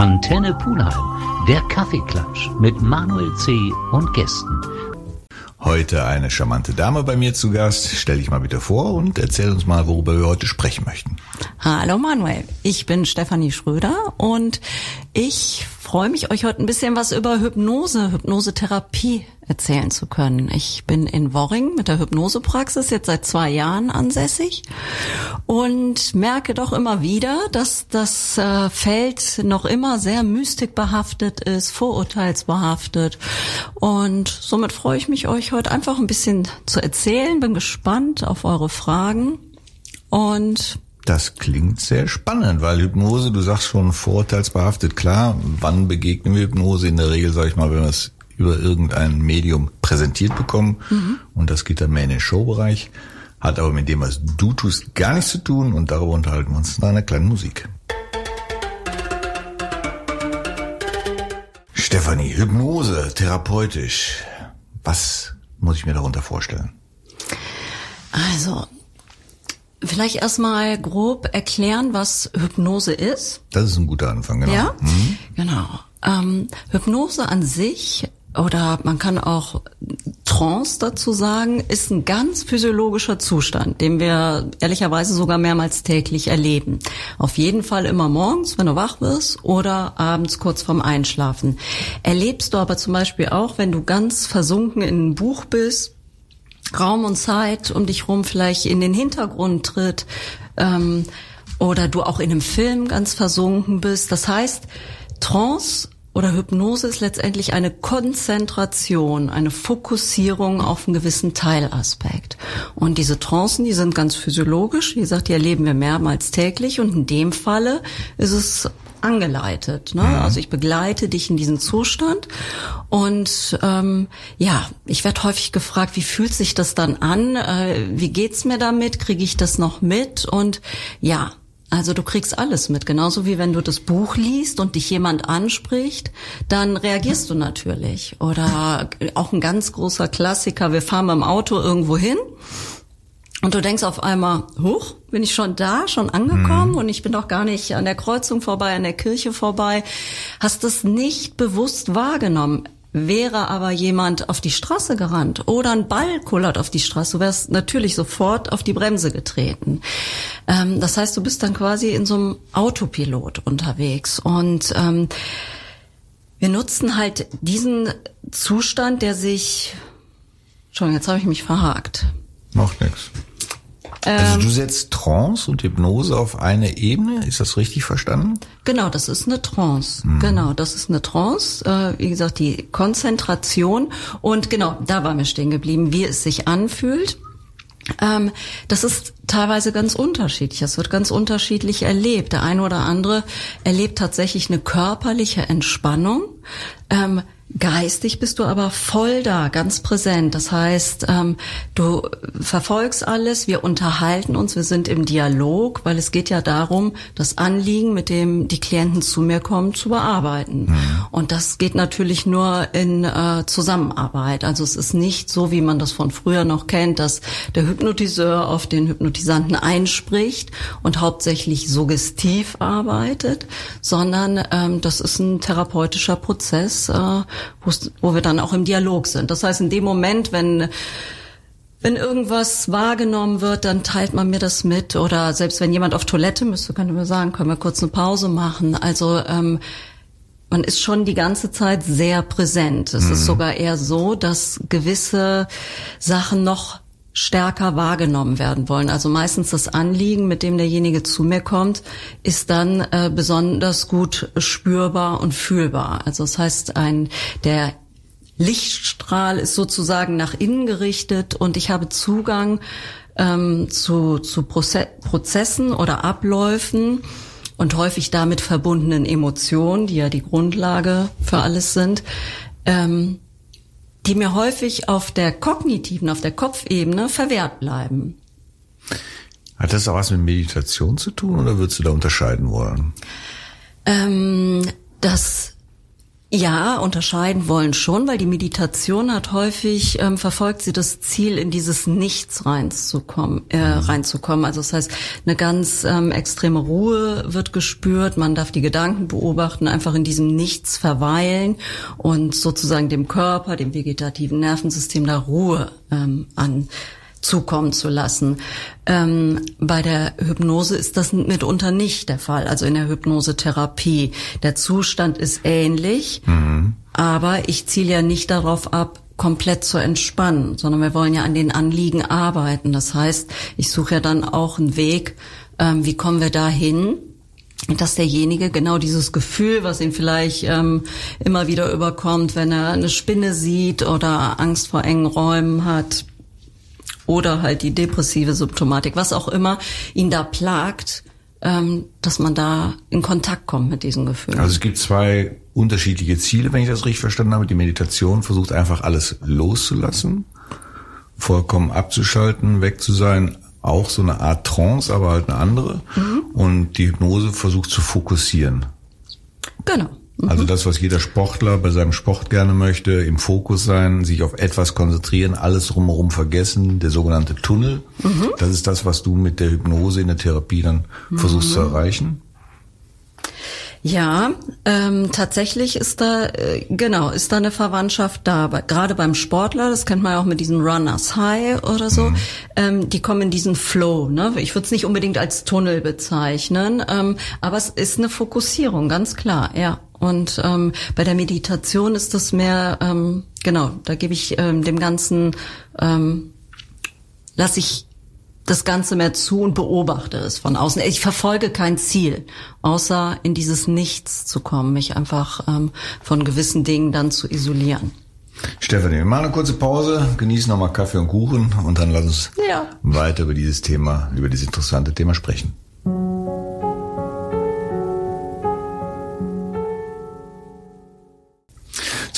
Antenne Pulheim, der Kaffeeklatsch mit Manuel C. und Gästen. Heute eine charmante Dame bei mir zu Gast. Stell dich mal bitte vor und erzähl uns mal, worüber wir heute sprechen möchten. Hallo Manuel, ich bin Stefanie Schröder und ich freue mich, euch heute ein bisschen was über Hypnose, Hypnosetherapie erzählen zu können. Ich bin in Worring mit der Hypnosepraxis jetzt seit zwei Jahren ansässig und merke doch immer wieder, dass das äh, Feld noch immer sehr mystikbehaftet ist, vorurteilsbehaftet. Und somit freue ich mich, euch heute einfach ein bisschen zu erzählen. Bin gespannt auf eure Fragen und das klingt sehr spannend, weil Hypnose, du sagst schon vorurteilsbehaftet, klar, wann begegnen wir Hypnose? In der Regel, sage ich mal, wenn wir es über irgendein Medium präsentiert bekommen mhm. und das geht dann mehr in den Showbereich, hat aber mit dem, was du tust, gar nichts zu tun und darüber unterhalten wir uns nach einer kleinen Musik. Stefanie, Hypnose, therapeutisch. Was muss ich mir darunter vorstellen? Also, Vielleicht erstmal grob erklären, was Hypnose ist. Das ist ein guter Anfang, genau. Ja, mhm. genau. Ähm, Hypnose an sich oder man kann auch Trance dazu sagen, ist ein ganz physiologischer Zustand, den wir ehrlicherweise sogar mehrmals täglich erleben. Auf jeden Fall immer morgens, wenn du wach wirst oder abends kurz vorm Einschlafen. Erlebst du aber zum Beispiel auch, wenn du ganz versunken in ein Buch bist, Raum und Zeit um dich rum vielleicht in den Hintergrund tritt ähm, oder du auch in einem Film ganz versunken bist. Das heißt, Trance oder Hypnose ist letztendlich eine Konzentration, eine Fokussierung auf einen gewissen Teilaspekt. Und diese Trancen, die sind ganz physiologisch. Wie gesagt, die erleben wir mehrmals täglich. Und in dem Falle ist es angeleitet. Ne? Mhm. Also ich begleite dich in diesen Zustand und ähm, ja, ich werde häufig gefragt, wie fühlt sich das dann an? Äh, wie geht's mir damit? Kriege ich das noch mit? Und ja, also du kriegst alles mit, genauso wie wenn du das Buch liest und dich jemand anspricht, dann reagierst du natürlich. Oder auch ein ganz großer Klassiker, wir fahren beim Auto irgendwo hin und du denkst auf einmal, huch, bin ich schon da, schon angekommen mhm. und ich bin doch gar nicht an der Kreuzung vorbei, an der Kirche vorbei. Hast das nicht bewusst wahrgenommen. Wäre aber jemand auf die Straße gerannt oder ein Ball kullert auf die Straße, du wärst natürlich sofort auf die Bremse getreten. Ähm, das heißt, du bist dann quasi in so einem Autopilot unterwegs und ähm, wir nutzen halt diesen Zustand, der sich, schon jetzt habe ich mich verhakt. Macht nichts. Also du ähm, setzt Trance und Hypnose auf eine Ebene, ist das richtig verstanden? Genau, das ist eine Trance. Mhm. Genau, das ist eine Trance. Äh, wie gesagt, die Konzentration und genau, da war mir stehen geblieben, wie es sich anfühlt. Ähm, das ist teilweise ganz unterschiedlich. Es wird ganz unterschiedlich erlebt. Der eine oder andere erlebt tatsächlich eine körperliche Entspannung. Ähm, Geistig bist du aber voll da, ganz präsent. Das heißt, ähm, du verfolgst alles, wir unterhalten uns, wir sind im Dialog, weil es geht ja darum, das Anliegen, mit dem die Klienten zu mir kommen, zu bearbeiten. Mhm. Und das geht natürlich nur in äh, Zusammenarbeit. Also es ist nicht so, wie man das von früher noch kennt, dass der Hypnotiseur auf den Hypnotisanten einspricht und hauptsächlich suggestiv arbeitet, sondern ähm, das ist ein therapeutischer Prozess. Äh, wo wir dann auch im Dialog sind. Das heißt, in dem Moment, wenn wenn irgendwas wahrgenommen wird, dann teilt man mir das mit. Oder selbst wenn jemand auf Toilette müsste, könnte man sagen, können wir kurz eine Pause machen. Also ähm, man ist schon die ganze Zeit sehr präsent. Es mhm. ist sogar eher so, dass gewisse Sachen noch stärker wahrgenommen werden wollen. Also meistens das Anliegen, mit dem derjenige zu mir kommt, ist dann äh, besonders gut spürbar und fühlbar. Also das heißt, ein der Lichtstrahl ist sozusagen nach innen gerichtet und ich habe Zugang ähm, zu, zu Proze Prozessen oder Abläufen und häufig damit verbundenen Emotionen, die ja die Grundlage für alles sind. Ähm, die mir häufig auf der kognitiven, auf der Kopfebene verwehrt bleiben. Hat das auch was mit Meditation zu tun oder würdest du da unterscheiden wollen? Ähm, das Ja, unterscheiden wollen schon, weil die Meditation hat häufig ähm, verfolgt sie das Ziel, in dieses Nichts reinzukommen, äh, reinzukommen. Also das heißt, eine ganz ähm, extreme Ruhe wird gespürt. Man darf die Gedanken beobachten, einfach in diesem Nichts verweilen und sozusagen dem Körper, dem vegetativen Nervensystem da Ruhe ähm, an zukommen zu lassen. Ähm, bei der Hypnose ist das mitunter nicht der Fall, also in der Hypnosetherapie. Der Zustand ist ähnlich, mhm. aber ich ziele ja nicht darauf ab, komplett zu entspannen, sondern wir wollen ja an den Anliegen arbeiten. Das heißt, ich suche ja dann auch einen Weg, ähm, wie kommen wir dahin, dass derjenige genau dieses Gefühl, was ihn vielleicht ähm, immer wieder überkommt, wenn er eine Spinne sieht oder Angst vor engen Räumen hat, oder halt die depressive Symptomatik, was auch immer ihn da plagt, ähm, dass man da in Kontakt kommt mit diesen Gefühlen. Also es gibt zwei unterschiedliche Ziele, wenn ich das richtig verstanden habe. Die Meditation versucht einfach alles loszulassen, vollkommen abzuschalten, weg zu sein, auch so eine Art Trance, aber halt eine andere. Mhm. Und die Hypnose versucht zu fokussieren. Genau. Also das, was jeder Sportler bei seinem Sport gerne möchte, im Fokus sein, sich auf etwas konzentrieren, alles drumherum vergessen, der sogenannte Tunnel. Mhm. Das ist das, was du mit der Hypnose in der Therapie dann mhm. versuchst zu erreichen. Ja, ähm, tatsächlich ist da äh, genau ist da eine Verwandtschaft da. Gerade beim Sportler, das kennt man ja auch mit diesen Runners High oder so. Mhm. Ähm, die kommen in diesen Flow. Ne? Ich würde es nicht unbedingt als Tunnel bezeichnen, ähm, aber es ist eine Fokussierung, ganz klar. Ja. Und ähm, bei der Meditation ist das mehr, ähm, genau, da gebe ich ähm, dem Ganzen, ähm, lasse ich das Ganze mehr zu und beobachte es von außen. Ich verfolge kein Ziel, außer in dieses Nichts zu kommen, mich einfach ähm, von gewissen Dingen dann zu isolieren. Stefanie, wir machen eine kurze Pause, genießen nochmal Kaffee und Kuchen und dann lass uns ja. weiter über dieses Thema, über dieses interessante Thema sprechen.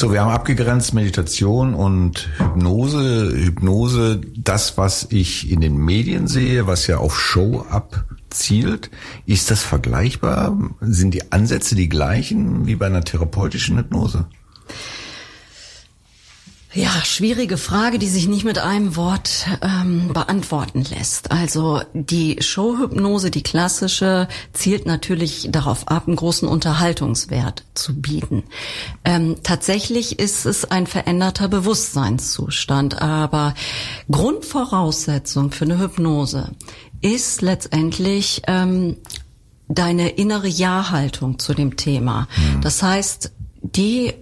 So, wir haben abgegrenzt Meditation und Hypnose. Hypnose, das, was ich in den Medien sehe, was ja auf Show abzielt. Ist das vergleichbar? Sind die Ansätze die gleichen wie bei einer therapeutischen Hypnose? Ja, schwierige Frage, die sich nicht mit einem Wort ähm, beantworten lässt. Also die Showhypnose, die klassische, zielt natürlich darauf ab, einen großen Unterhaltungswert zu bieten. Ähm, tatsächlich ist es ein veränderter Bewusstseinszustand, aber Grundvoraussetzung für eine Hypnose ist letztendlich ähm, deine innere Ja-Haltung zu dem Thema. Mhm. Das heißt, die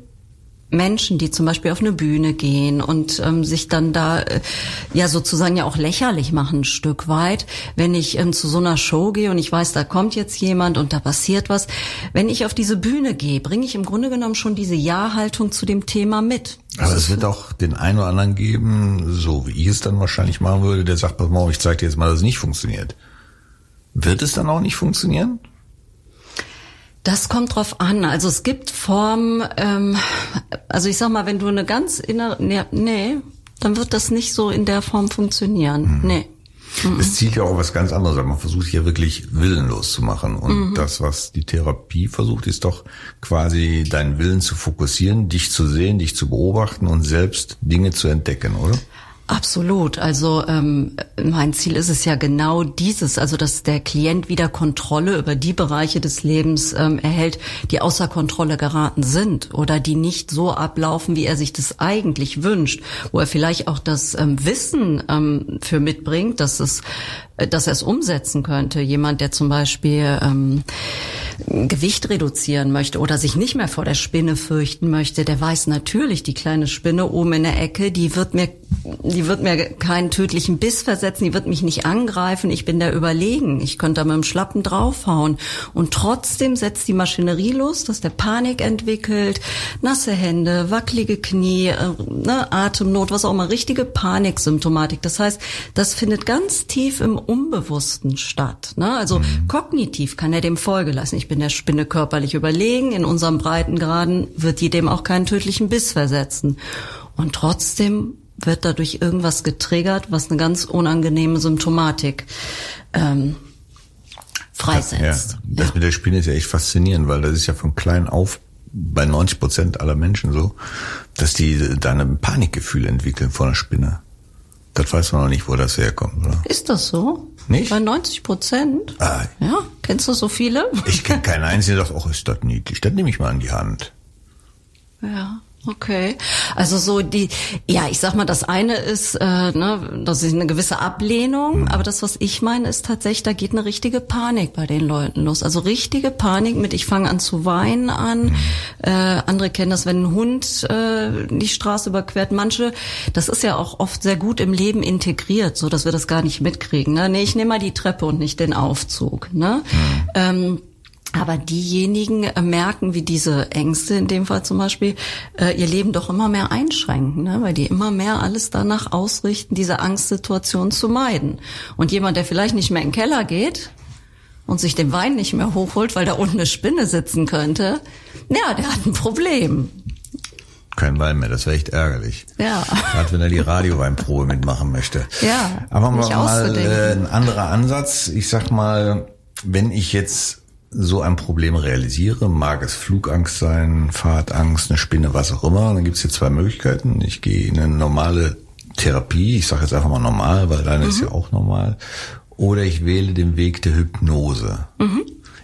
Menschen, die zum Beispiel auf eine Bühne gehen und ähm, sich dann da äh, ja sozusagen ja auch lächerlich machen ein Stück weit, wenn ich ähm, zu so einer Show gehe und ich weiß, da kommt jetzt jemand und da passiert was. Wenn ich auf diese Bühne gehe, bringe ich im Grunde genommen schon diese Ja-Haltung zu dem Thema mit. Aber es wird auch den einen oder anderen geben, so wie ich es dann wahrscheinlich machen würde, der sagt, pass mal, ich zeige dir jetzt mal, dass es nicht funktioniert. Wird es dann auch nicht funktionieren? Das kommt drauf an. Also es gibt Formen, ähm, also ich sag mal, wenn du eine ganz innere, nee, nee, dann wird das nicht so in der Form funktionieren. Mhm. Nee. Es zielt ja auch was ganz anderes an. Man versucht hier wirklich willenlos zu machen. Und mhm. das, was die Therapie versucht, ist doch quasi deinen Willen zu fokussieren, dich zu sehen, dich zu beobachten und selbst Dinge zu entdecken, oder? Absolut. Also ähm, mein Ziel ist es ja genau dieses, also dass der Klient wieder Kontrolle über die Bereiche des Lebens ähm, erhält, die außer Kontrolle geraten sind oder die nicht so ablaufen, wie er sich das eigentlich wünscht, wo er vielleicht auch das ähm, Wissen ähm, für mitbringt, dass es, dass er es umsetzen könnte. Jemand, der zum Beispiel ähm, Gewicht reduzieren möchte oder sich nicht mehr vor der Spinne fürchten möchte, der weiß natürlich, die kleine Spinne oben in der Ecke, die wird mir, die wird mir keinen tödlichen Biss versetzen, die wird mich nicht angreifen, ich bin da überlegen, ich könnte da mit dem Schlappen draufhauen. Und trotzdem setzt die Maschinerie los, dass der Panik entwickelt, nasse Hände, wackelige Knie, äh, ne, Atemnot, was auch immer, richtige Paniksymptomatik. Das heißt, das findet ganz tief im Unbewussten statt. Ne? Also mhm. kognitiv kann er dem Folge lassen. Ich bin der Spinne körperlich überlegen. In unserem Breitengraden wird die dem auch keinen tödlichen Biss versetzen. Und trotzdem wird dadurch irgendwas getriggert, was eine ganz unangenehme Symptomatik ähm, freisetzt. Ja, das ja. mit der Spinne ist ja echt faszinierend, weil das ist ja von klein auf bei 90 Prozent aller Menschen so, dass die dann ein Panikgefühl entwickeln vor einer Spinne. Das weiß man noch nicht, wo das herkommt, oder? Ist das so? Nicht? Bei 90 Prozent? Ah. Ja, kennst du so viele? Ich kenne keinen einzigen, der sagt, oh, ist das niedlich. Das nehme ich mal in die Hand. Ja. Okay, also so die, ja, ich sag mal, das eine ist, äh, ne, das ist eine gewisse Ablehnung, aber das, was ich meine, ist tatsächlich, da geht eine richtige Panik bei den Leuten los. Also richtige Panik mit, ich fange an zu weinen an. Äh, andere kennen das, wenn ein Hund äh, die Straße überquert. Manche, das ist ja auch oft sehr gut im Leben integriert, so dass wir das gar nicht mitkriegen. Ne? Nee, ich nehme mal die Treppe und nicht den Aufzug. Ne? Ähm, aber diejenigen äh, merken, wie diese Ängste in dem Fall zum Beispiel äh, ihr Leben doch immer mehr einschränken, ne? weil die immer mehr alles danach ausrichten, diese Angstsituation zu meiden. Und jemand, der vielleicht nicht mehr in den Keller geht und sich den Wein nicht mehr hochholt, weil da unten eine Spinne sitzen könnte, ja, der hat ein Problem. Kein Wein mehr, das wäre echt ärgerlich. Ja. Gerade wenn er die Radioweinprobe mitmachen möchte. Ja, Aber mal, mal äh, ein anderer Ansatz. Ich sag mal, wenn ich jetzt so ein Problem realisiere, mag es Flugangst sein, Fahrtangst, eine Spinne, was auch immer, dann gibt es hier zwei Möglichkeiten. Ich gehe in eine normale Therapie, ich sage jetzt einfach mal normal, weil deine ist ja auch normal, oder ich wähle den Weg der Hypnose.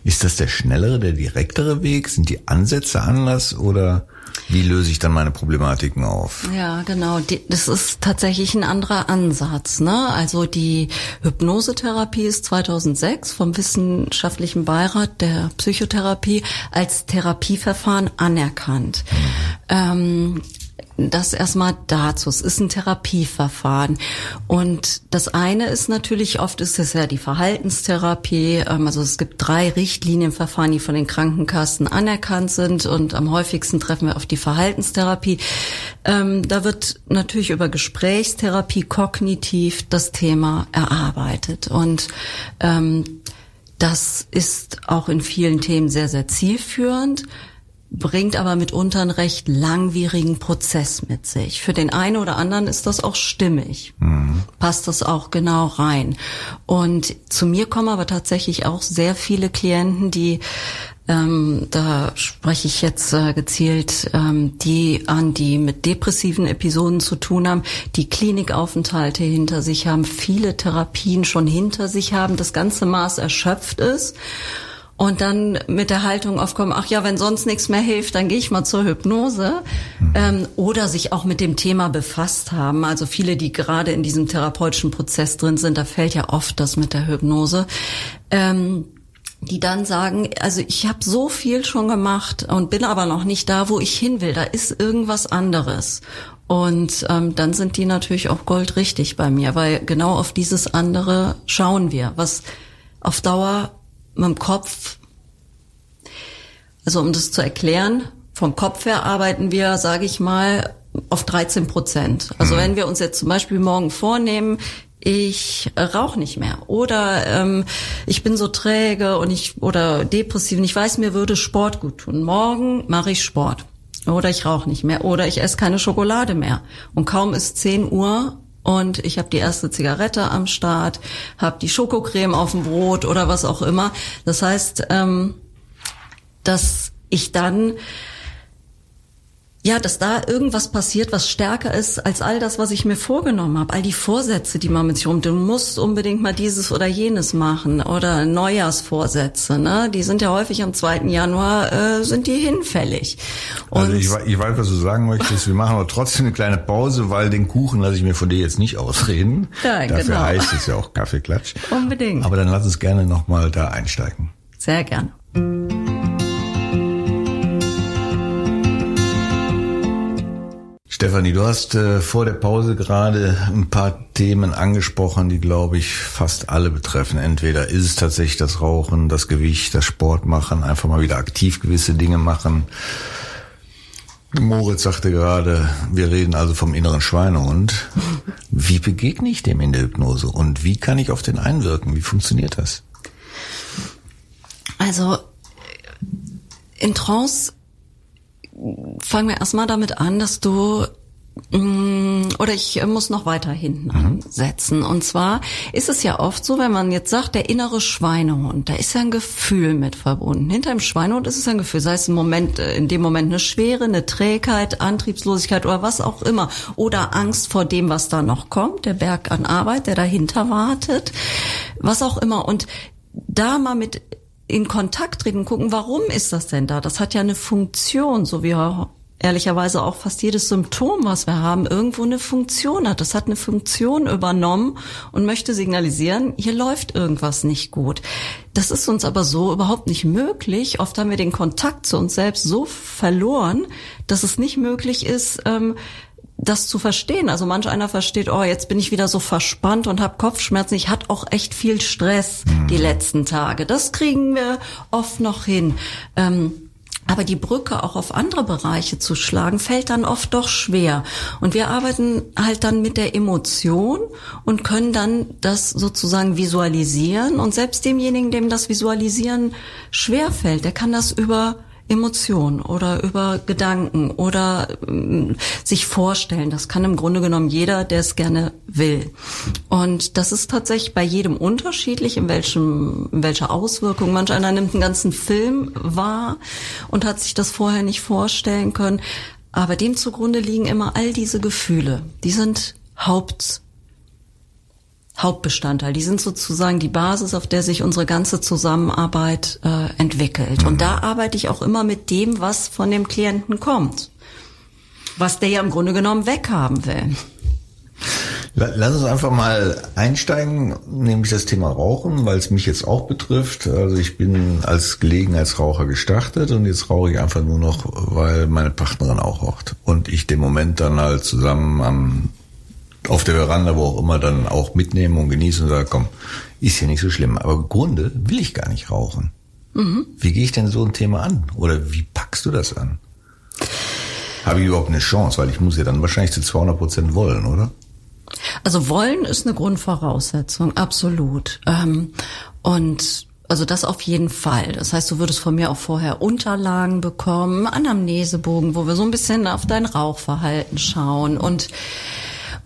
Ist das der schnellere, der direktere Weg? Sind die Ansätze anders oder wie löse ich dann meine Problematiken auf? Ja, genau. Das ist tatsächlich ein anderer Ansatz. Ne? Also die Hypnosetherapie ist 2006 vom Wissenschaftlichen Beirat der Psychotherapie als Therapieverfahren anerkannt. Ähm, das erstmal dazu. Es ist ein Therapieverfahren. Und das eine ist natürlich, oft ist es ja die Verhaltenstherapie. Ähm, Also es gibt drei Richtlinienverfahren, die von den Krankenkassen anerkannt sind. Und am häufigsten treffen wir auf die Verhaltenstherapie. Ähm, Da wird natürlich über Gesprächstherapie kognitiv das Thema erarbeitet. Und ähm, das ist auch in vielen Themen sehr, sehr zielführend bringt aber mitunter einen recht langwierigen Prozess mit sich. Für den einen oder anderen ist das auch stimmig. Passt das auch genau rein. Und zu mir kommen aber tatsächlich auch sehr viele Klienten, die ähm, da spreche ich jetzt äh, gezielt ähm, die an, die mit depressiven Episoden zu tun haben, die Klinikaufenthalte hinter sich haben, viele Therapien schon hinter sich haben, das ganze Maß erschöpft ist und dann mit der Haltung aufkommen, ach ja, wenn sonst nichts mehr hilft, dann gehe ich mal zur Hypnose. Ähm, oder sich auch mit dem Thema befasst haben. Also viele, die gerade in diesem therapeutischen Prozess drin sind, da fällt ja oft das mit der Hypnose. Ähm, die dann sagen, also ich habe so viel schon gemacht und bin aber noch nicht da, wo ich hin will. Da ist irgendwas anderes. Und ähm, dann sind die natürlich auch goldrichtig bei mir, weil genau auf dieses andere schauen wir, was auf Dauer mit dem Kopf, also um das zu erklären, vom Kopf her arbeiten wir, sage ich mal, auf 13 Prozent. Also wenn wir uns jetzt zum Beispiel morgen vornehmen, ich rauche nicht mehr oder ähm, ich bin so träge und ich oder depressiv und ich weiß, mir würde Sport gut tun. Morgen mache ich Sport oder ich rauche nicht mehr oder ich esse keine Schokolade mehr und kaum ist 10 Uhr und ich habe die erste Zigarette am Start, habe die Schokocreme auf dem Brot oder was auch immer. Das heißt, ähm, dass ich dann ja, dass da irgendwas passiert, was stärker ist als all das, was ich mir vorgenommen habe. All die Vorsätze, die man mit sich rum, du musst unbedingt mal dieses oder jenes machen oder Neujahrsvorsätze, ne? Die sind ja häufig am 2. Januar, äh, sind die hinfällig. Und Also ich, ich weiß, was du sagen möchtest. Wir machen aber trotzdem eine kleine Pause, weil den Kuchen lasse ich mir von dir jetzt nicht ausreden. Ja, Dafür genau. heißt es ja auch Kaffeeklatsch. Unbedingt. Aber dann lass uns gerne nochmal da einsteigen. sehr gerne. Stefanie, du hast äh, vor der Pause gerade ein paar Themen angesprochen, die, glaube ich, fast alle betreffen. Entweder ist es tatsächlich das Rauchen, das Gewicht, das Sport machen, einfach mal wieder aktiv gewisse Dinge machen. Moritz sagte gerade, wir reden also vom inneren Schweinehund. Wie begegne ich dem in der Hypnose und wie kann ich auf den einwirken? Wie funktioniert das? Also in Trance fangen wir erstmal damit an, dass du Mm, oder ich äh, muss noch weiter hinten mhm. ansetzen. Und zwar ist es ja oft so, wenn man jetzt sagt, der innere Schweinehund, da ist ja ein Gefühl mit verbunden. Hinter dem Schweinehund ist es ein Gefühl, sei es im Moment, äh, in dem Moment eine Schwere, eine Trägheit, Antriebslosigkeit oder was auch immer. Oder Angst vor dem, was da noch kommt, der Berg an Arbeit, der dahinter wartet, was auch immer. Und da mal mit in Kontakt treten, gucken, warum ist das denn da? Das hat ja eine Funktion, so wie ehrlicherweise auch fast jedes Symptom, was wir haben, irgendwo eine Funktion hat. Das hat eine Funktion übernommen und möchte signalisieren, hier läuft irgendwas nicht gut. Das ist uns aber so überhaupt nicht möglich. Oft haben wir den Kontakt zu uns selbst so verloren, dass es nicht möglich ist, ähm, das zu verstehen. Also manch einer versteht, oh, jetzt bin ich wieder so verspannt und habe Kopfschmerzen. Ich hatte auch echt viel Stress mhm. die letzten Tage. Das kriegen wir oft noch hin. Ähm, aber die Brücke auch auf andere Bereiche zu schlagen, fällt dann oft doch schwer. Und wir arbeiten halt dann mit der Emotion und können dann das sozusagen visualisieren. Und selbst demjenigen, dem das Visualisieren schwer fällt, der kann das über Emotion oder über Gedanken oder äh, sich vorstellen. Das kann im Grunde genommen jeder, der es gerne will. Und das ist tatsächlich bei jedem unterschiedlich, in welchem, in welcher Auswirkung. Manch einer nimmt einen ganzen Film wahr und hat sich das vorher nicht vorstellen können. Aber dem zugrunde liegen immer all diese Gefühle. Die sind Haupt Hauptbestandteil. Die sind sozusagen die Basis, auf der sich unsere ganze Zusammenarbeit äh, entwickelt. Mhm. Und da arbeite ich auch immer mit dem, was von dem Klienten kommt. Was der ja im Grunde genommen weghaben will. Lass uns einfach mal einsteigen, nämlich das Thema Rauchen, weil es mich jetzt auch betrifft. Also ich bin als Gelegenheitsraucher gestartet und jetzt rauche ich einfach nur noch, weil meine Partnerin auch raucht. Und ich den Moment dann halt zusammen am auf der Veranda, wo auch immer, dann auch mitnehmen und genießen und sagen, komm, ist ja nicht so schlimm. Aber im Grunde will ich gar nicht rauchen. Mhm. Wie gehe ich denn so ein Thema an? Oder wie packst du das an? Habe ich überhaupt eine Chance? Weil ich muss ja dann wahrscheinlich zu 200 Prozent wollen, oder? Also wollen ist eine Grundvoraussetzung, absolut. Ähm, und also das auf jeden Fall. Das heißt, du würdest von mir auch vorher Unterlagen bekommen, Anamnesebogen, wo wir so ein bisschen auf dein Rauchverhalten schauen und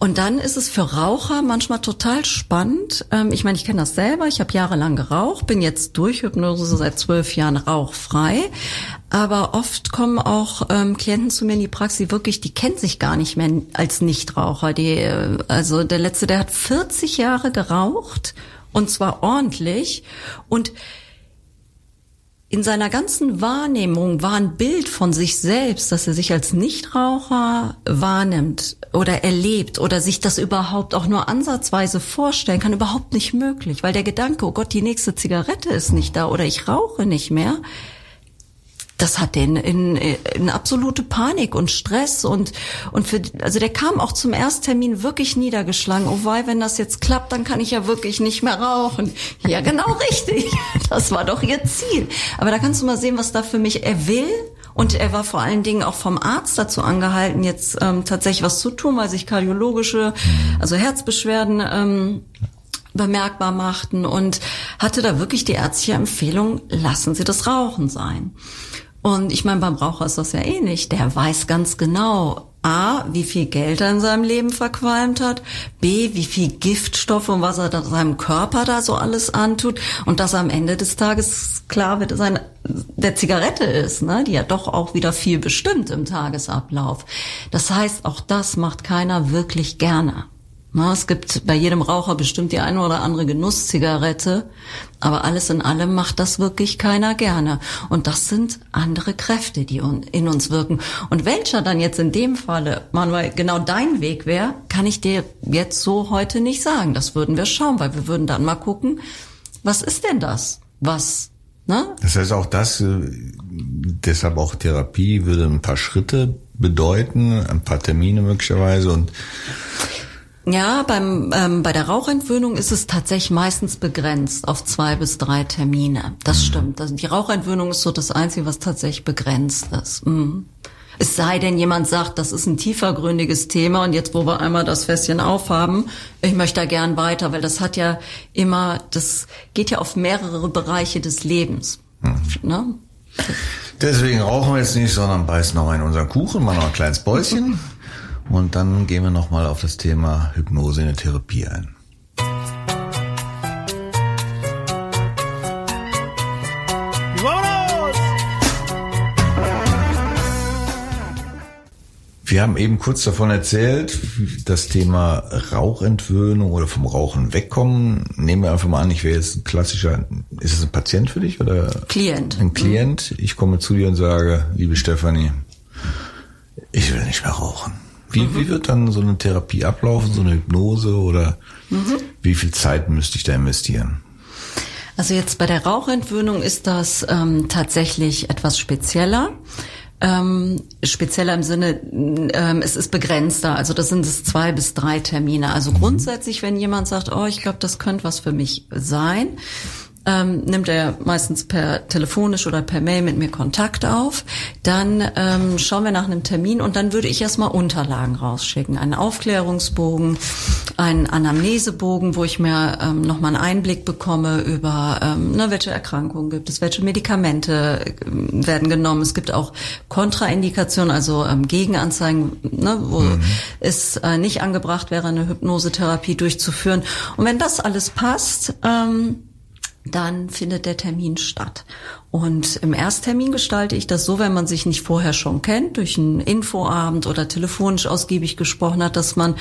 und dann ist es für Raucher manchmal total spannend. Ähm, ich meine, ich kenne das selber. Ich habe jahrelang geraucht, bin jetzt durch Hypnose seit zwölf Jahren rauchfrei. Aber oft kommen auch ähm, Klienten zu mir in die Praxis, wirklich, die kennen sich gar nicht mehr als Nichtraucher. Die, äh, also der letzte, der hat 40 Jahre geraucht und zwar ordentlich und in seiner ganzen Wahrnehmung war ein Bild von sich selbst, dass er sich als Nichtraucher wahrnimmt oder erlebt oder sich das überhaupt auch nur ansatzweise vorstellen kann, überhaupt nicht möglich, weil der Gedanke, oh Gott, die nächste Zigarette ist nicht da oder ich rauche nicht mehr, das hat den in, in absolute Panik und Stress und und für also der kam auch zum Ersttermin wirklich niedergeschlagen. Oh wei, wenn das jetzt klappt, dann kann ich ja wirklich nicht mehr rauchen. Ja, genau richtig. Das war doch ihr Ziel. Aber da kannst du mal sehen, was da für mich er will. Und er war vor allen Dingen auch vom Arzt dazu angehalten, jetzt ähm, tatsächlich was zu tun, weil sich kardiologische, also Herzbeschwerden ähm, bemerkbar machten und hatte da wirklich die ärztliche Empfehlung, lassen Sie das Rauchen sein. Und ich meine, beim Raucher ist das ja ähnlich. Der weiß ganz genau, A, wie viel Geld er in seinem Leben verqualmt hat, B, wie viel Giftstoffe und was er da seinem Körper da so alles antut und dass am Ende des Tages klar wird, er der Zigarette ist, ne, die ja doch auch wieder viel bestimmt im Tagesablauf. Das heißt, auch das macht keiner wirklich gerne. Na, es gibt bei jedem Raucher bestimmt die eine oder andere Genusszigarette, aber alles in allem macht das wirklich keiner gerne. Und das sind andere Kräfte, die in uns wirken. Und welcher dann jetzt in dem Falle, Manuel, genau dein Weg wäre, kann ich dir jetzt so heute nicht sagen. Das würden wir schauen, weil wir würden dann mal gucken, was ist denn das? Was Ne? Das heißt auch das, äh, deshalb auch Therapie würde ein paar Schritte bedeuten, ein paar Termine möglicherweise und ja, beim, ähm, bei der Rauchentwöhnung ist es tatsächlich meistens begrenzt auf zwei bis drei Termine. Das mhm. stimmt. Also die Rauchentwöhnung ist so das Einzige, was tatsächlich begrenzt ist. Mhm. Es sei denn, jemand sagt, das ist ein tiefergründiges Thema und jetzt, wo wir einmal das Fässchen aufhaben, ich möchte da gern weiter, weil das hat ja immer, das geht ja auf mehrere Bereiche des Lebens. Mhm. Ne? Deswegen rauchen wir jetzt nicht, sondern beißen noch in unseren Kuchen, machen noch ein kleines Bäuschen. Und dann gehen wir nochmal auf das Thema Hypnose in der Therapie ein. Wir haben eben kurz davon erzählt, das Thema Rauchentwöhnung oder vom Rauchen wegkommen. Nehmen wir einfach mal an, ich wäre jetzt ein klassischer, ist es ein Patient für dich oder? Klient. Ein Klient. Ich komme zu dir und sage, liebe Stefanie, ich will nicht mehr rauchen. Wie, mhm. wie wird dann so eine Therapie ablaufen, so eine Hypnose oder mhm. wie viel Zeit müsste ich da investieren? Also jetzt bei der Rauchentwöhnung ist das ähm, tatsächlich etwas spezieller. Ähm, spezieller im Sinne, ähm, es ist begrenzter. Also das sind es zwei bis drei Termine. Also mhm. grundsätzlich, wenn jemand sagt, oh, ich glaube, das könnte was für mich sein, ähm, nimmt er meistens per telefonisch oder per Mail mit mir Kontakt auf. Dann ähm, schauen wir nach einem Termin und dann würde ich erstmal Unterlagen rausschicken. Einen Aufklärungsbogen, einen Anamnesebogen, wo ich mir ähm, nochmal einen Einblick bekomme über, ähm, ne, welche Erkrankungen gibt es, welche Medikamente äh, werden genommen. Es gibt auch Kontraindikationen, also ähm, Gegenanzeigen, ne, wo mhm. es äh, nicht angebracht wäre, eine Hypnosetherapie durchzuführen. Und wenn das alles passt, ähm, dann findet der Termin statt. Und im Ersttermin gestalte ich das so, wenn man sich nicht vorher schon kennt, durch einen Infoabend oder telefonisch ausgiebig gesprochen hat, dass man,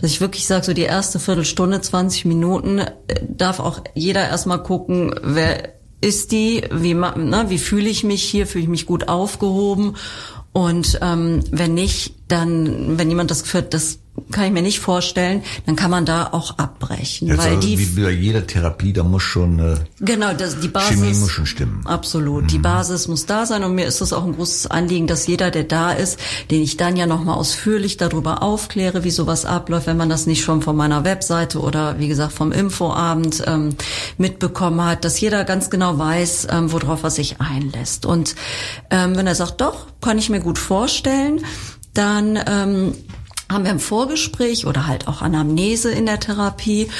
dass ich wirklich sage, so die erste Viertelstunde, 20 Minuten, äh, darf auch jeder erstmal gucken, wer ist die, wie, ne, wie fühle ich mich hier, fühle ich mich gut aufgehoben und ähm, wenn nicht, dann, wenn jemand das Gefühl hat, das kann ich mir nicht vorstellen, dann kann man da auch abbrechen. Jetzt weil also die, wie bei jeder Therapie, da muss schon äh, genau, das, die Basis, Chemie muss schon stimmen. Absolut, mhm. die Basis muss da sein und mir ist es auch ein großes Anliegen, dass jeder, der da ist, den ich dann ja nochmal ausführlich darüber aufkläre, wie sowas abläuft, wenn man das nicht schon von meiner Webseite oder wie gesagt vom Infoabend ähm, mitbekommen hat, dass jeder ganz genau weiß, ähm, worauf er sich einlässt. Und ähm, wenn er sagt, doch, kann ich mir gut vorstellen, dann ähm, haben wir ein Vorgespräch oder halt auch Anamnese in der Therapie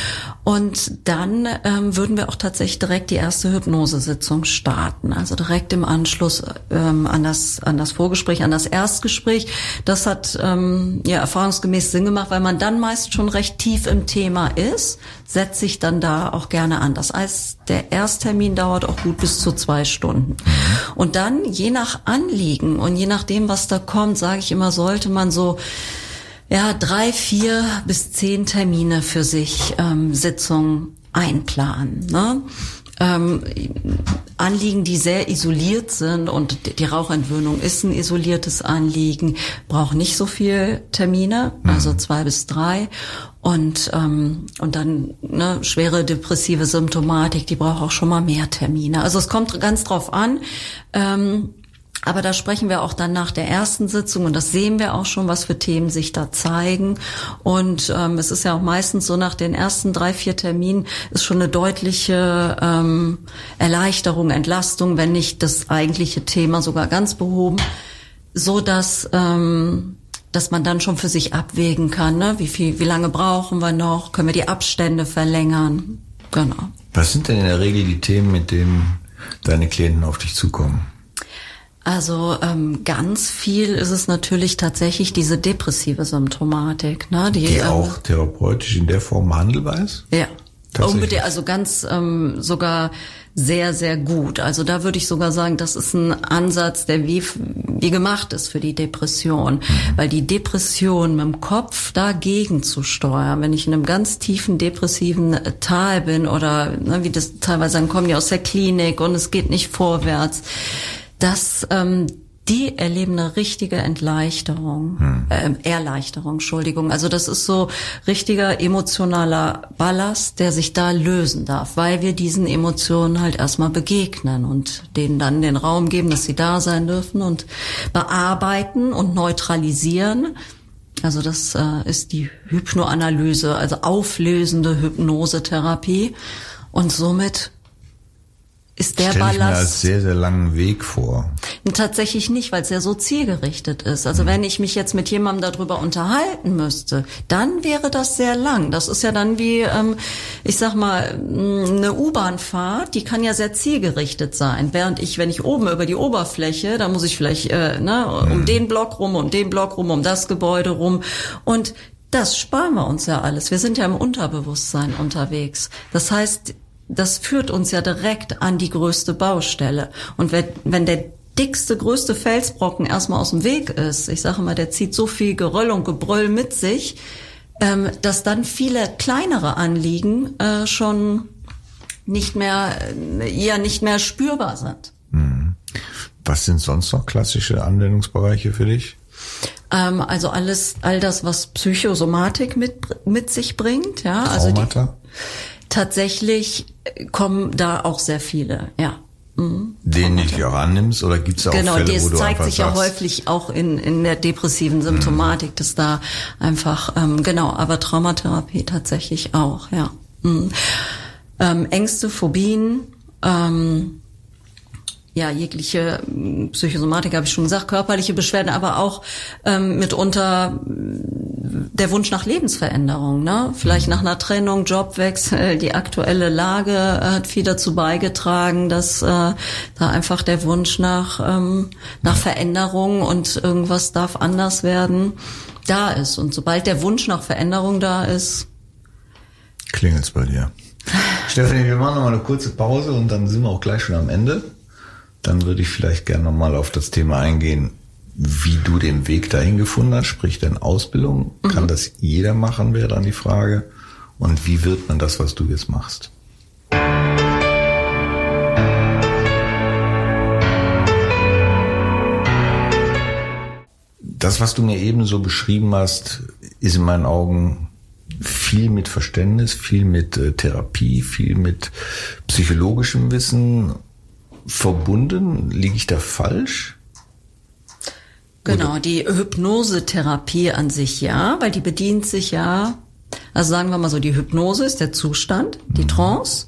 und dann ähm, würden wir auch tatsächlich direkt die erste Hypnosesitzung starten, also direkt im Anschluss ähm, an das an das Vorgespräch, an das Erstgespräch. Das hat ähm, ja erfahrungsgemäß Sinn gemacht, weil man dann meist schon recht tief im Thema ist, setzt sich dann da auch gerne an. Das heißt, der Ersttermin dauert auch gut bis zu zwei Stunden. Und dann je nach Anliegen und je nachdem, was da kommt, sage ich immer, sollte man so ja, drei, vier bis zehn Termine für sich ähm, Sitzungen einplanen. Ne? Ähm, Anliegen, die sehr isoliert sind und die Rauchentwöhnung ist ein isoliertes Anliegen, braucht nicht so viel Termine, mhm. also zwei bis drei. Und, ähm, und dann ne, schwere depressive Symptomatik, die braucht auch schon mal mehr Termine. Also es kommt ganz drauf an. Ähm, aber da sprechen wir auch dann nach der ersten Sitzung und das sehen wir auch schon, was für Themen sich da zeigen. Und ähm, es ist ja auch meistens so, nach den ersten drei, vier Terminen ist schon eine deutliche ähm, Erleichterung, Entlastung, wenn nicht das eigentliche Thema sogar ganz behoben, so dass ähm, dass man dann schon für sich abwägen kann, ne? wie viel, wie lange brauchen wir noch, können wir die Abstände verlängern, genau. Was sind denn in der Regel die Themen, mit denen deine Klienten auf dich zukommen? Also ähm, ganz viel ist es natürlich tatsächlich diese depressive Symptomatik, ne? Die, die ähm, auch therapeutisch in der Form handelbar ist? Ja. Unbedingt, also ganz ähm, sogar sehr, sehr gut. Also da würde ich sogar sagen, das ist ein Ansatz, der wie, wie gemacht ist für die Depression. Mhm. Weil die Depression mit dem Kopf dagegen zu steuern, wenn ich in einem ganz tiefen depressiven Tal bin oder ne, wie das teilweise dann kommen die aus der Klinik und es geht nicht vorwärts, dass ähm, die erleben eine richtige Entleuchterung, hm. äh, Erleichterung, Entschuldigung. Also das ist so richtiger emotionaler Ballast, der sich da lösen darf, weil wir diesen Emotionen halt erstmal begegnen und denen dann den Raum geben, dass sie da sein dürfen und bearbeiten und neutralisieren. Also das äh, ist die Hypnoanalyse, also auflösende Hypnosetherapie. Und somit ist der Stell ich mir als Ballast sehr, sehr langen Weg vor. tatsächlich nicht, weil es ja so zielgerichtet ist. Also wenn ich mich jetzt mit jemandem darüber unterhalten müsste, dann wäre das sehr lang. Das ist ja dann wie, ähm, ich sag mal, mh, eine U-Bahn-Fahrt, die kann ja sehr zielgerichtet sein. Während ich, wenn ich oben über die Oberfläche, da muss ich vielleicht äh, ne, um den Block rum, um den Block rum, um das Gebäude rum und das sparen wir uns ja alles. Wir sind ja im Unterbewusstsein unterwegs. Das heißt, das führt uns ja direkt an die größte Baustelle. Und wenn, wenn der dickste, größte Felsbrocken erstmal aus dem Weg ist, ich sage mal, der zieht so viel Geröll und Gebrüll mit sich, ähm, dass dann viele kleinere Anliegen äh, schon nicht mehr, äh, eher nicht mehr spürbar sind. Was sind sonst noch klassische Anwendungsbereiche für dich? Ähm, also alles, all das, was Psychosomatik mit, mit sich bringt, ja. Also die, Traumata? Tatsächlich kommen da auch sehr viele, ja. Mhm. Den du dich auch annimmst oder gibt es auch Genau, Fälle, wo das du zeigt sich ja sagst, häufig auch in, in der depressiven Symptomatik, dass da einfach, ähm, genau, aber Traumatherapie tatsächlich auch, ja. Mhm. Ähm, Ängste, Phobien, ähm, ja, jegliche mm, Psychosomatik habe ich schon gesagt, körperliche Beschwerden, aber auch ähm, mitunter mm, der Wunsch nach Lebensveränderung, ne? Vielleicht nach einer Trennung, Jobwechsel, die aktuelle Lage äh, hat viel dazu beigetragen, dass äh, da einfach der Wunsch nach ähm, nach Veränderung und irgendwas darf anders werden da ist. Und sobald der Wunsch nach Veränderung da ist, Klingelt's bei dir. Stefanie, wir machen noch mal eine kurze Pause und dann sind wir auch gleich schon am Ende. Dann würde ich vielleicht gerne noch mal auf das Thema eingehen, wie du den Weg dahin gefunden hast, sprich deine Ausbildung. Kann das jeder machen, wäre dann die Frage. Und wie wird man das, was du jetzt machst? Das, was du mir eben so beschrieben hast, ist in meinen Augen viel mit Verständnis, viel mit äh, Therapie, viel mit psychologischem Wissen verbunden. Liege ich da falsch? Genau, die Hypnosetherapie an sich ja, weil die bedient sich ja, also sagen wir mal so, die Hypnose ist der Zustand, die Trance.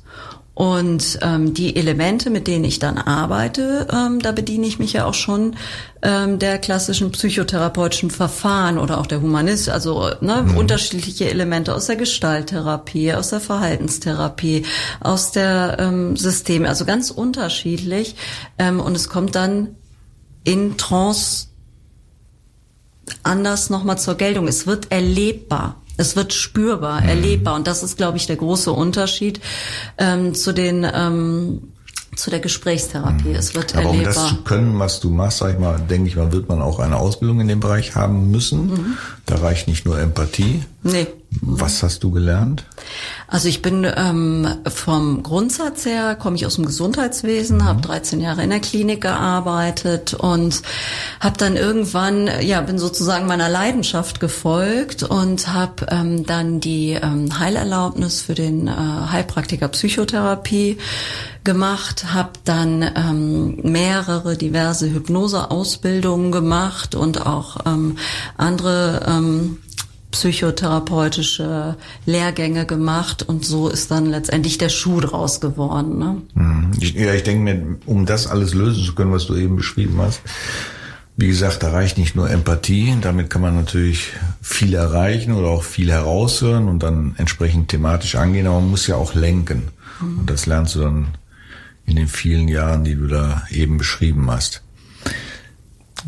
Und ähm, die Elemente, mit denen ich dann arbeite, ähm, da bediene ich mich ja auch schon ähm, der klassischen psychotherapeutischen Verfahren oder auch der Humanist, also ne, unterschiedliche Elemente aus der Gestalttherapie, aus der Verhaltenstherapie, aus der ähm, System, also ganz unterschiedlich. Ähm, und es kommt dann in Trance anders nochmal zur Geltung. Es wird erlebbar. Es wird spürbar, erlebbar. Und das ist, glaube ich, der große Unterschied ähm, zu den ähm, zu der Gesprächstherapie. Es wird Aber um erlebbar. das zu können, was du machst, sag ich mal, denke ich mal, wird man auch eine Ausbildung in dem Bereich haben müssen. Da reicht nicht nur Empathie. nee. Was hast du gelernt? Also ich bin ähm, vom Grundsatz her, komme ich aus dem Gesundheitswesen, habe 13 Jahre in der Klinik gearbeitet und habe dann irgendwann, ja, bin sozusagen meiner Leidenschaft gefolgt und habe ähm, dann die ähm, Heilerlaubnis für den äh, Heilpraktiker Psychotherapie gemacht, habe dann ähm, mehrere diverse Hypnoseausbildungen gemacht und auch ähm, andere ähm, psychotherapeutische Lehrgänge gemacht und so ist dann letztendlich der Schuh draus geworden. Ne? Hm, Ich, ja, ich denke mir, um das alles lösen zu können, was du eben beschrieben hast, wie gesagt, da reicht nicht nur Empathie, damit kann man natürlich viel erreichen oder auch viel heraushören und dann entsprechend thematisch angehen, aber man muss ja auch lenken. Und das lernst du dann in den vielen Jahren, die du da eben beschrieben hast.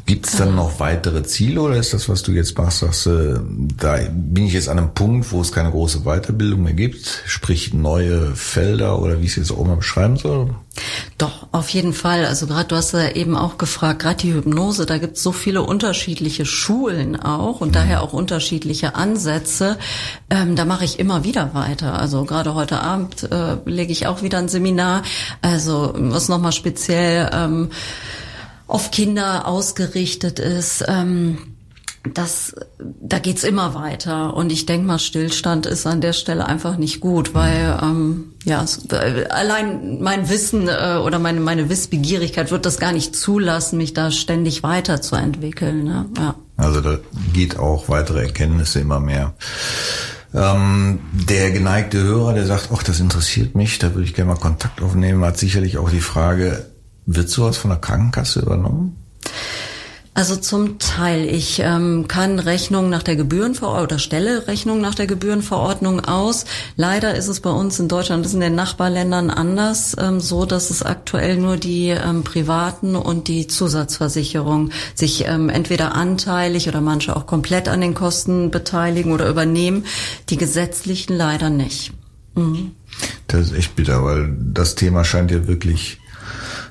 Gibt es dann noch weitere Ziele oder ist das, was du jetzt machst, sagst du, da bin ich jetzt an einem Punkt, wo es keine große Weiterbildung mehr gibt, sprich neue Felder oder wie ich es jetzt auch immer beschreiben soll? Doch, auf jeden Fall. Also gerade du hast ja eben auch gefragt, gerade die Hypnose, da gibt es so viele unterschiedliche Schulen auch und daher auch unterschiedliche Ansätze. Ähm, da mache ich immer wieder weiter. Also gerade heute Abend äh, lege ich auch wieder ein Seminar. Also was nochmal speziell ähm, auf Kinder ausgerichtet ist. Ähm, das, da geht's immer weiter. Und ich denke mal, Stillstand ist an der Stelle einfach nicht gut, weil ähm, ja äh, allein mein Wissen äh, oder meine meine Wissbegierigkeit wird das gar nicht zulassen, mich da ständig weiterzuentwickeln. Ne? Ja. Also da geht auch weitere Erkenntnisse immer mehr. Ähm, der geneigte Hörer, der sagt, ach, das interessiert mich, da würde ich gerne mal Kontakt aufnehmen, hat sicherlich auch die Frage, wird sowas von der Krankenkasse übernommen? Also zum Teil. Ich ähm, kann Rechnungen nach der Gebührenverordnung oder stelle Rechnungen nach der Gebührenverordnung aus. Leider ist es bei uns in Deutschland, das ist in den Nachbarländern anders, ähm, so dass es aktuell nur die ähm, Privaten und die Zusatzversicherung sich ähm, entweder anteilig oder manche auch komplett an den Kosten beteiligen oder übernehmen. Die gesetzlichen leider nicht. Mhm. Das ist echt bitter, weil das Thema scheint ja wirklich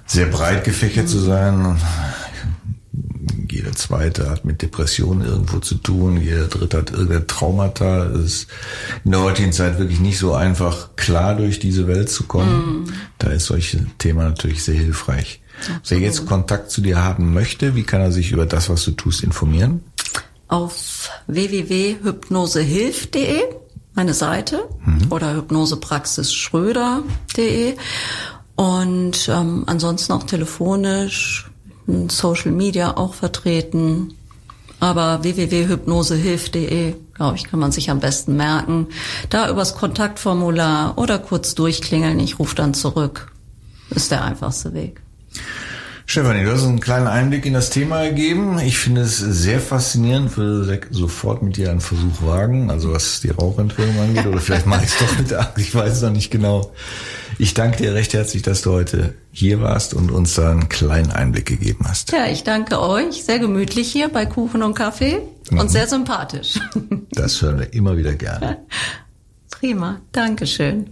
sehr breit gefächert zu sein jeder zweite hat mit Depressionen irgendwo zu tun, jeder dritte hat irgendein Traumata. Es ist in der heutigen Zeit wirklich nicht so einfach, klar durch diese Welt zu kommen. Mm. Da ist solche Thema natürlich sehr hilfreich. Absolut. Wer jetzt Kontakt zu dir haben möchte, wie kann er sich über das, was du tust, informieren? Auf www.hypnosehilf.de, meine Seite, mhm. oder hypnosepraxisschröder.de. Und ähm, ansonsten auch telefonisch Social Media auch vertreten. Aber www.hypnosehilf.de, glaube ich, kann man sich am besten merken. Da übers Kontaktformular oder kurz durchklingeln, ich rufe dann zurück. Ist der einfachste Weg. Stefanie, du hast einen kleinen Einblick in das Thema gegeben. Ich finde es sehr faszinierend, würde sofort mit dir einen Versuch wagen, also was die Rauchentwöhnung angeht, oder vielleicht mache ich es doch mit der Angst, ich weiß es noch nicht genau. Ich danke dir recht herzlich, dass du heute hier warst und uns da einen kleinen Einblick gegeben hast. Ja, ich danke euch. Sehr gemütlich hier bei Kuchen und Kaffee und mhm. sehr sympathisch. Das hören wir immer wieder gerne. Prima. Dankeschön.